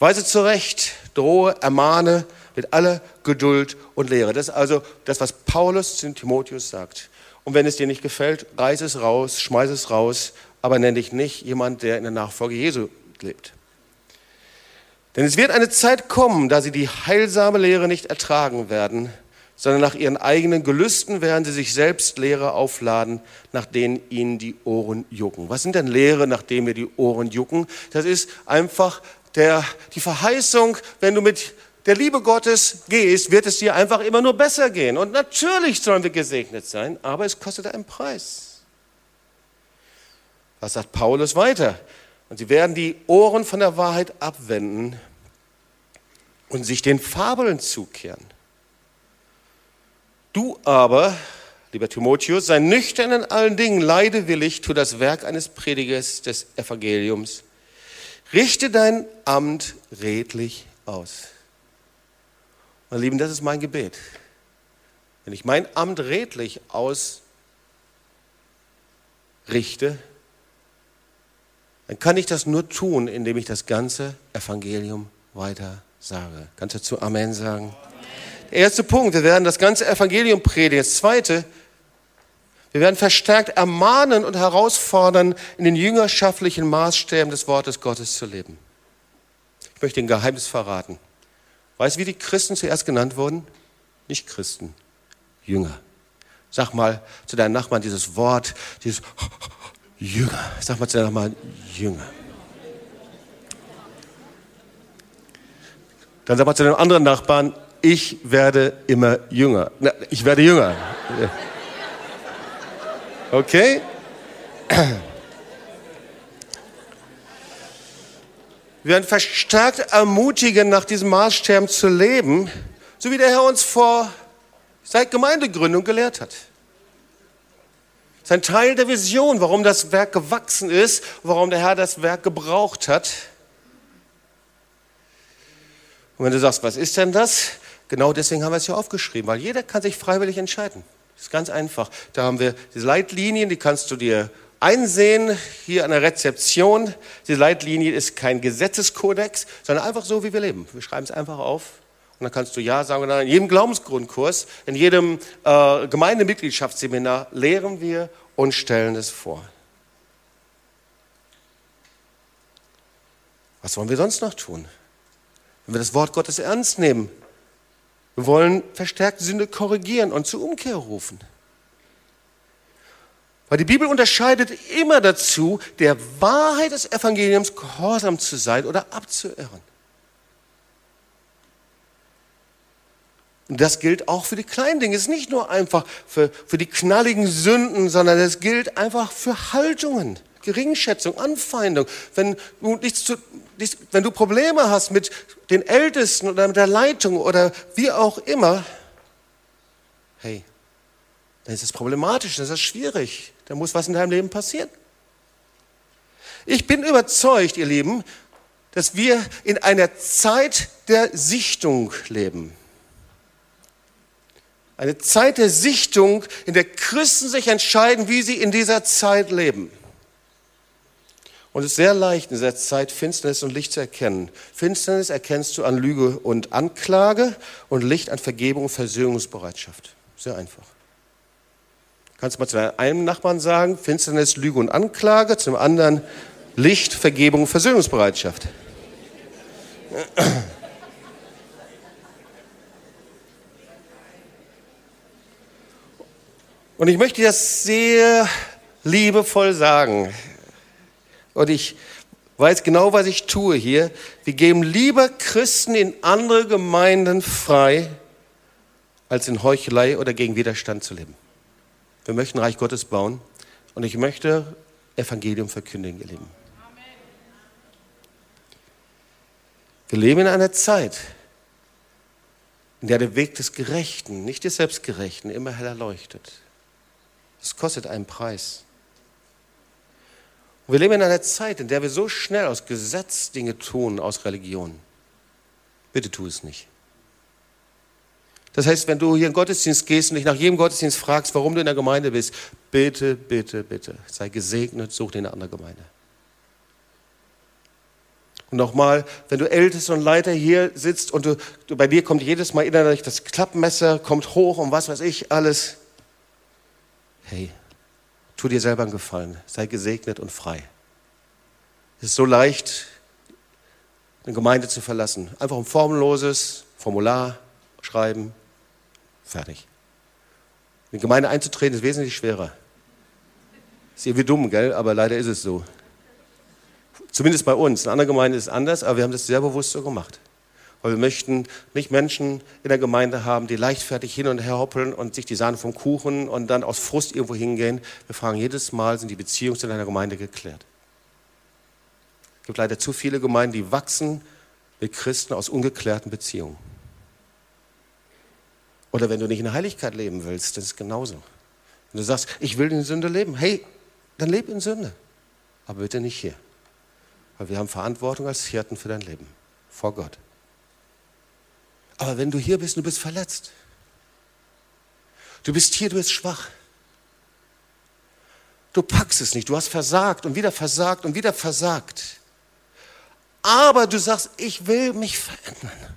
Weise zurecht, drohe, ermahne mit aller Geduld und Lehre. Das ist also das, was Paulus zu Timotheus sagt. Und wenn es dir nicht gefällt, reiß es raus, schmeiß es raus, aber nenn dich nicht jemand, der in der Nachfolge Jesu lebt. Denn es wird eine Zeit kommen, da sie die heilsame Lehre nicht ertragen werden, sondern nach ihren eigenen Gelüsten werden sie sich selbst Lehre aufladen, nach denen ihnen die Ohren jucken. Was sind denn Lehre, nach denen wir die Ohren jucken? Das ist einfach der, die Verheißung, wenn du mit der Liebe Gottes gehst, wird es dir einfach immer nur besser gehen. Und natürlich sollen wir gesegnet sein, aber es kostet einen Preis. Was sagt Paulus weiter? Und sie werden die Ohren von der Wahrheit abwenden und sich den Fabeln zukehren. Du aber, lieber Timotheus, sei nüchtern in allen Dingen, leide willig, tu das Werk eines Predigers des Evangeliums. Richte dein Amt redlich aus. Meine Lieben, das ist mein Gebet. Wenn ich mein Amt redlich ausrichte, dann kann ich das nur tun, indem ich das ganze Evangelium weiter sage. Kannst du dazu Amen sagen? Der erste Punkt, wir werden das ganze Evangelium predigen. Das zweite, wir werden verstärkt ermahnen und herausfordern, in den jüngerschaftlichen Maßstäben des Wortes Gottes zu leben. Ich möchte ein Geheimnis verraten. Weißt du, wie die Christen zuerst genannt wurden? Nicht Christen, Jünger. Sag mal zu deinem Nachbarn dieses Wort, dieses Jünger. Sag mal zu deinem Nachbarn, Jünger. Dann sag mal zu deinem anderen Nachbarn, ich werde immer jünger. Na, ich werde jünger. Okay? Wir werden verstärkt ermutigen, nach diesem Maßstab zu leben, so wie der Herr uns vor seit Gemeindegründung gelehrt hat. Ist ein Teil der Vision, warum das Werk gewachsen ist, warum der Herr das Werk gebraucht hat. Und wenn du sagst, was ist denn das? Genau deswegen haben wir es hier aufgeschrieben, weil jeder kann sich freiwillig entscheiden. Das ist ganz einfach. Da haben wir diese Leitlinien, die kannst du dir einsehen, hier an der Rezeption. Die Leitlinie ist kein Gesetzeskodex, sondern einfach so, wie wir leben. Wir schreiben es einfach auf und dann kannst du Ja sagen. In jedem Glaubensgrundkurs, in jedem äh, Gemeindemitgliedschaftsseminar lehren wir und stellen es vor. Was wollen wir sonst noch tun? Wenn wir das Wort Gottes ernst nehmen, wir wollen verstärkt Sünde korrigieren und zur Umkehr rufen. Weil die Bibel unterscheidet immer dazu, der Wahrheit des Evangeliums gehorsam zu sein oder abzuirren. Und das gilt auch für die kleinen Dinge. Es ist nicht nur einfach für, für die knalligen Sünden, sondern es gilt einfach für Haltungen, Geringschätzung, Anfeindung. Wenn du, nichts zu, nichts, wenn du Probleme hast mit den Ältesten oder mit der Leitung oder wie auch immer, hey, dann ist es problematisch, das ist schwierig. Da muss was in deinem Leben passieren. Ich bin überzeugt, ihr Lieben, dass wir in einer Zeit der Sichtung leben. Eine Zeit der Sichtung, in der Christen sich entscheiden, wie sie in dieser Zeit leben. Und es ist sehr leicht in dieser Zeit Finsternis und Licht zu erkennen. Finsternis erkennst du an Lüge und Anklage und Licht an Vergebung und Versöhnungsbereitschaft. Sehr einfach. Kannst du mal zu einem Nachbarn sagen, Finsternis, Lüge und Anklage, zum anderen Licht, Vergebung, Versöhnungsbereitschaft. Und ich möchte das sehr liebevoll sagen. Und ich weiß genau, was ich tue hier. Wir geben lieber Christen in andere Gemeinden frei, als in Heuchelei oder gegen Widerstand zu leben. Wir möchten Reich Gottes bauen und ich möchte Evangelium verkündigen, ihr Lieben. Wir leben in einer Zeit, in der der Weg des Gerechten, nicht des Selbstgerechten, immer heller leuchtet. Es kostet einen Preis. Und wir leben in einer Zeit, in der wir so schnell aus Gesetz Dinge tun, aus Religion. Bitte tu es nicht. Das heißt, wenn du hier in den Gottesdienst gehst und dich nach jedem Gottesdienst fragst, warum du in der Gemeinde bist, bitte, bitte, bitte, sei gesegnet, such dir eine andere Gemeinde. Und nochmal, wenn du Ältester und Leiter hier sitzt und du, du, bei dir kommt jedes Mal innerlich das Klappmesser, kommt hoch und was weiß ich, alles. Hey, tu dir selber einen Gefallen, sei gesegnet und frei. Es ist so leicht, eine Gemeinde zu verlassen. Einfach ein formelloses Formular schreiben, fertig. In die Gemeinde einzutreten ist wesentlich schwerer. Ist irgendwie dumm, gell? Aber leider ist es so. Zumindest bei uns. In anderen Gemeinden ist es anders, aber wir haben das sehr bewusst so gemacht. Weil wir möchten nicht Menschen in der Gemeinde haben, die leichtfertig hin und her hoppeln und sich die Sahne vom Kuchen und dann aus Frust irgendwo hingehen. Wir fragen jedes Mal, sind die Beziehungen zu deiner Gemeinde geklärt? Es gibt leider zu viele Gemeinden, die wachsen mit Christen aus ungeklärten Beziehungen. Oder wenn du nicht in der Heiligkeit leben willst, das ist genauso. Wenn du sagst, ich will in Sünde leben, hey, dann leb in Sünde. Aber bitte nicht hier. Weil wir haben Verantwortung als Hirten für dein Leben. Vor Gott. Aber wenn du hier bist du bist verletzt, du bist hier, du bist schwach. Du packst es nicht, du hast versagt und wieder versagt und wieder versagt. Aber du sagst, ich will mich verändern.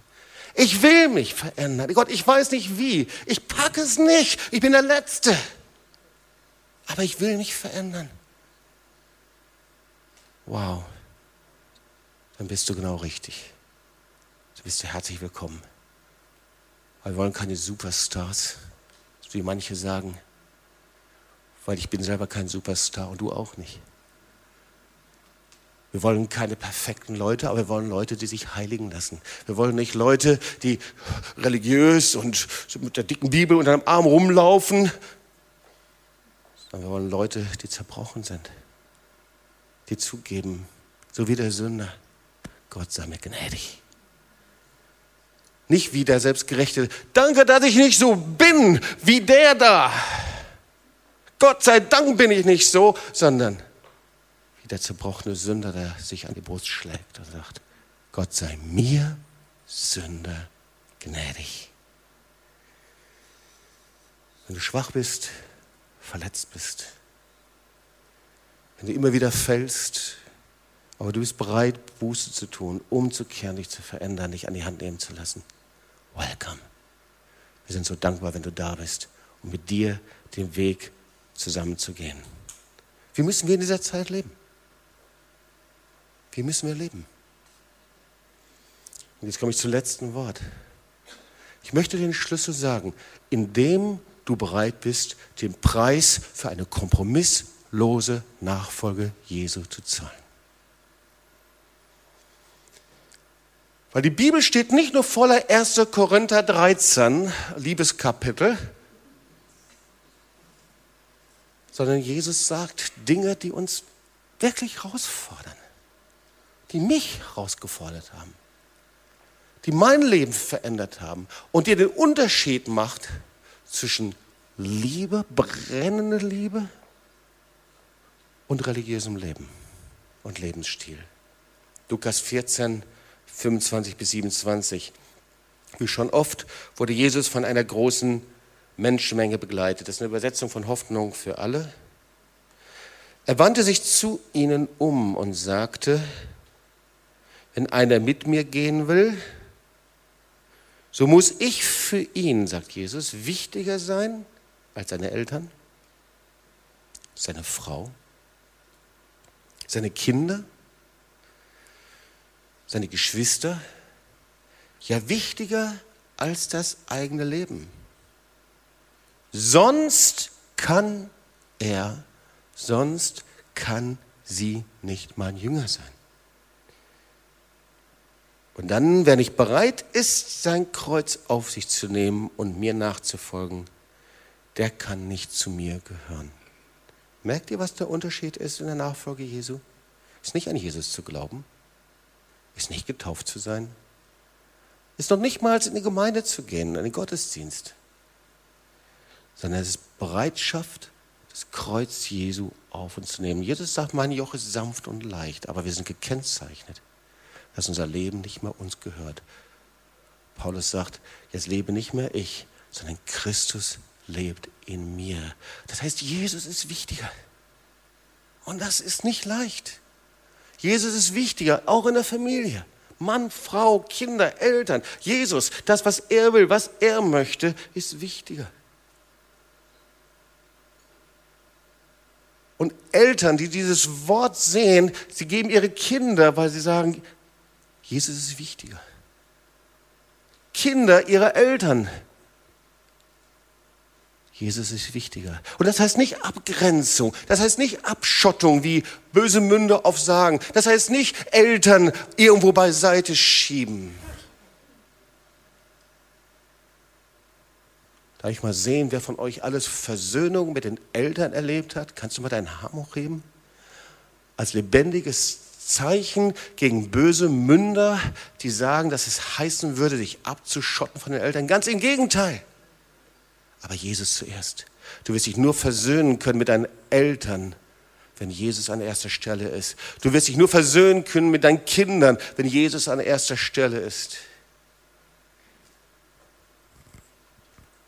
Ich will mich verändern. Gott, ich weiß nicht wie. Ich packe es nicht. Ich bin der Letzte. Aber ich will mich verändern. Wow dann bist du genau richtig. Du bist herzlich willkommen. Wir wollen keine Superstars, wie manche sagen, weil ich bin selber kein Superstar und du auch nicht. Wir wollen keine perfekten Leute, aber wir wollen Leute, die sich heiligen lassen. Wir wollen nicht Leute, die religiös und mit der dicken Bibel unter dem Arm rumlaufen, sondern wir wollen Leute, die zerbrochen sind, die zugeben, so wie der Sünder, Gott sei mir gnädig. Nicht wie der Selbstgerechte. Danke, dass ich nicht so bin wie der da. Gott sei Dank bin ich nicht so, sondern wie der zerbrochene Sünder, der sich an die Brust schlägt und sagt, Gott sei mir, Sünder, gnädig. Wenn du schwach bist, verletzt bist, wenn du immer wieder fällst, aber du bist bereit, Buße zu tun, umzukehren, dich zu verändern, dich an die Hand nehmen zu lassen. Welcome. Wir sind so dankbar, wenn du da bist, um mit dir den Weg zusammenzugehen. Wie müssen wir in dieser Zeit leben? Wie müssen wir leben? Und jetzt komme ich zum letzten Wort. Ich möchte dir den Schlüssel sagen, indem du bereit bist, den Preis für eine kompromisslose Nachfolge Jesu zu zahlen. Weil die Bibel steht nicht nur voller 1. Korinther 13, Liebeskapitel, sondern Jesus sagt Dinge, die uns wirklich herausfordern, die mich herausgefordert haben, die mein Leben verändert haben und die den Unterschied macht zwischen Liebe, brennende Liebe und religiösem Leben und Lebensstil. Lukas 14, 25 bis 27. Wie schon oft wurde Jesus von einer großen Menschenmenge begleitet. Das ist eine Übersetzung von Hoffnung für alle. Er wandte sich zu ihnen um und sagte, wenn einer mit mir gehen will, so muss ich für ihn, sagt Jesus, wichtiger sein als seine Eltern, seine Frau, seine Kinder seine Geschwister, ja wichtiger als das eigene Leben. Sonst kann er, sonst kann sie nicht mein Jünger sein. Und dann, wer nicht bereit ist, sein Kreuz auf sich zu nehmen und mir nachzufolgen, der kann nicht zu mir gehören. Merkt ihr, was der Unterschied ist in der Nachfolge Jesu? Ist nicht an Jesus zu glauben, ist nicht getauft zu sein, ist noch nicht mal in die Gemeinde zu gehen, in den Gottesdienst, sondern es ist Bereitschaft, das Kreuz Jesu auf uns zu nehmen. Jesus sagt, mein Joch ist sanft und leicht, aber wir sind gekennzeichnet, dass unser Leben nicht mehr uns gehört. Paulus sagt, jetzt lebe nicht mehr ich, sondern Christus lebt in mir. Das heißt, Jesus ist wichtiger. Und das ist nicht leicht. Jesus ist wichtiger, auch in der Familie. Mann, Frau, Kinder, Eltern. Jesus, das, was er will, was er möchte, ist wichtiger. Und Eltern, die dieses Wort sehen, sie geben ihre Kinder, weil sie sagen, Jesus ist wichtiger. Kinder ihrer Eltern, Jesus ist wichtiger. Und das heißt nicht Abgrenzung, das heißt nicht Abschottung, wie böse Münder oft sagen. Das heißt nicht Eltern irgendwo beiseite schieben. Darf ich mal sehen, wer von euch alles Versöhnung mit den Eltern erlebt hat? Kannst du mal deinen Arm hochheben? Als lebendiges Zeichen gegen böse Münder, die sagen, dass es heißen würde, dich abzuschotten von den Eltern. Ganz im Gegenteil aber Jesus zuerst. Du wirst dich nur versöhnen können mit deinen Eltern, wenn Jesus an erster Stelle ist. Du wirst dich nur versöhnen können mit deinen Kindern, wenn Jesus an erster Stelle ist.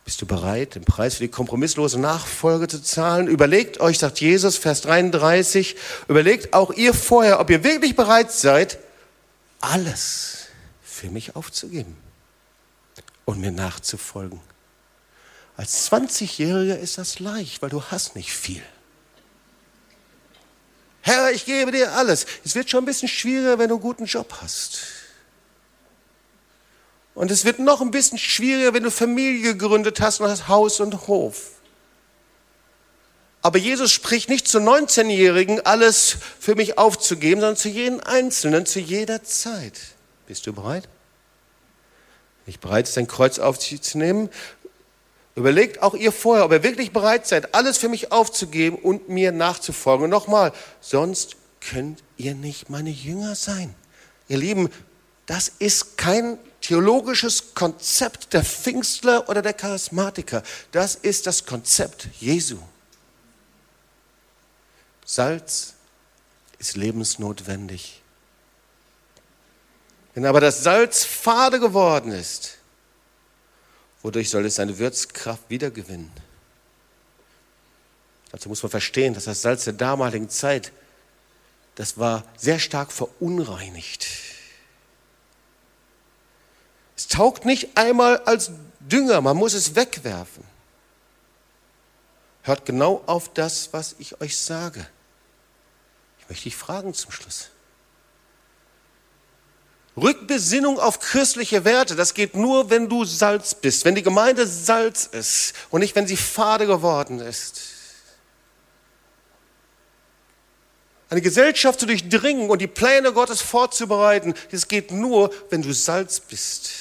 Bist du bereit, den Preis für die kompromisslose Nachfolge zu zahlen? Überlegt euch, sagt Jesus, Vers 33, überlegt auch ihr vorher, ob ihr wirklich bereit seid, alles für mich aufzugeben und mir nachzufolgen. Als 20-Jähriger ist das leicht, weil du hast nicht viel. Herr, ich gebe dir alles. Es wird schon ein bisschen schwieriger, wenn du einen guten Job hast. Und es wird noch ein bisschen schwieriger, wenn du Familie gegründet hast und hast Haus und Hof. Aber Jesus spricht nicht zu 19-Jährigen, alles für mich aufzugeben, sondern zu jedem Einzelnen, zu jeder Zeit. Bist du bereit? Nicht bereit ist, dein Kreuz nehmen? Überlegt auch ihr vorher, ob ihr wirklich bereit seid, alles für mich aufzugeben und mir nachzufolgen. Und nochmal, sonst könnt ihr nicht meine Jünger sein. Ihr Lieben, das ist kein theologisches Konzept der Pfingstler oder der Charismatiker. Das ist das Konzept Jesu. Salz ist lebensnotwendig. Wenn aber das Salz fade geworden ist, Wodurch soll es seine Würzkraft wiedergewinnen? Dazu muss man verstehen, dass das Salz der damaligen Zeit, das war sehr stark verunreinigt. Es taugt nicht einmal als Dünger, man muss es wegwerfen. Hört genau auf das, was ich euch sage. Ich möchte dich fragen zum Schluss. Rückbesinnung auf christliche Werte, das geht nur, wenn du Salz bist, wenn die Gemeinde Salz ist und nicht, wenn sie fade geworden ist. Eine Gesellschaft zu durchdringen und die Pläne Gottes vorzubereiten, das geht nur, wenn du Salz bist.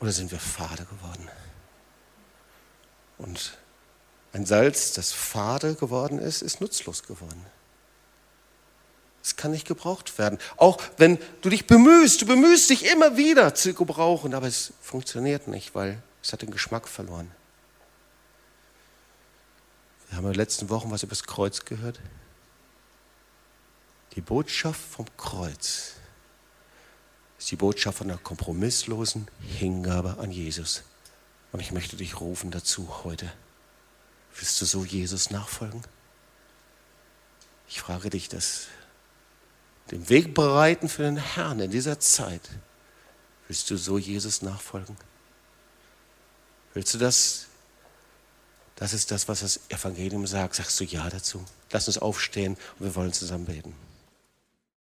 Oder sind wir fade geworden? Und ein Salz, das fade geworden ist, ist nutzlos geworden. Es kann nicht gebraucht werden. Auch wenn du dich bemühst, du bemühst dich immer wieder zu gebrauchen, aber es funktioniert nicht, weil es hat den Geschmack verloren. Wir haben in den letzten Wochen was über das Kreuz gehört. Die Botschaft vom Kreuz ist die Botschaft von der kompromisslosen Hingabe an Jesus. Und ich möchte dich rufen dazu heute. Willst du so Jesus nachfolgen? Ich frage dich das den Weg bereiten für den Herrn in dieser Zeit. Willst du so Jesus nachfolgen? Willst du das? Das ist das, was das Evangelium sagt. Sagst du Ja dazu? Lass uns aufstehen und wir wollen zusammen beten.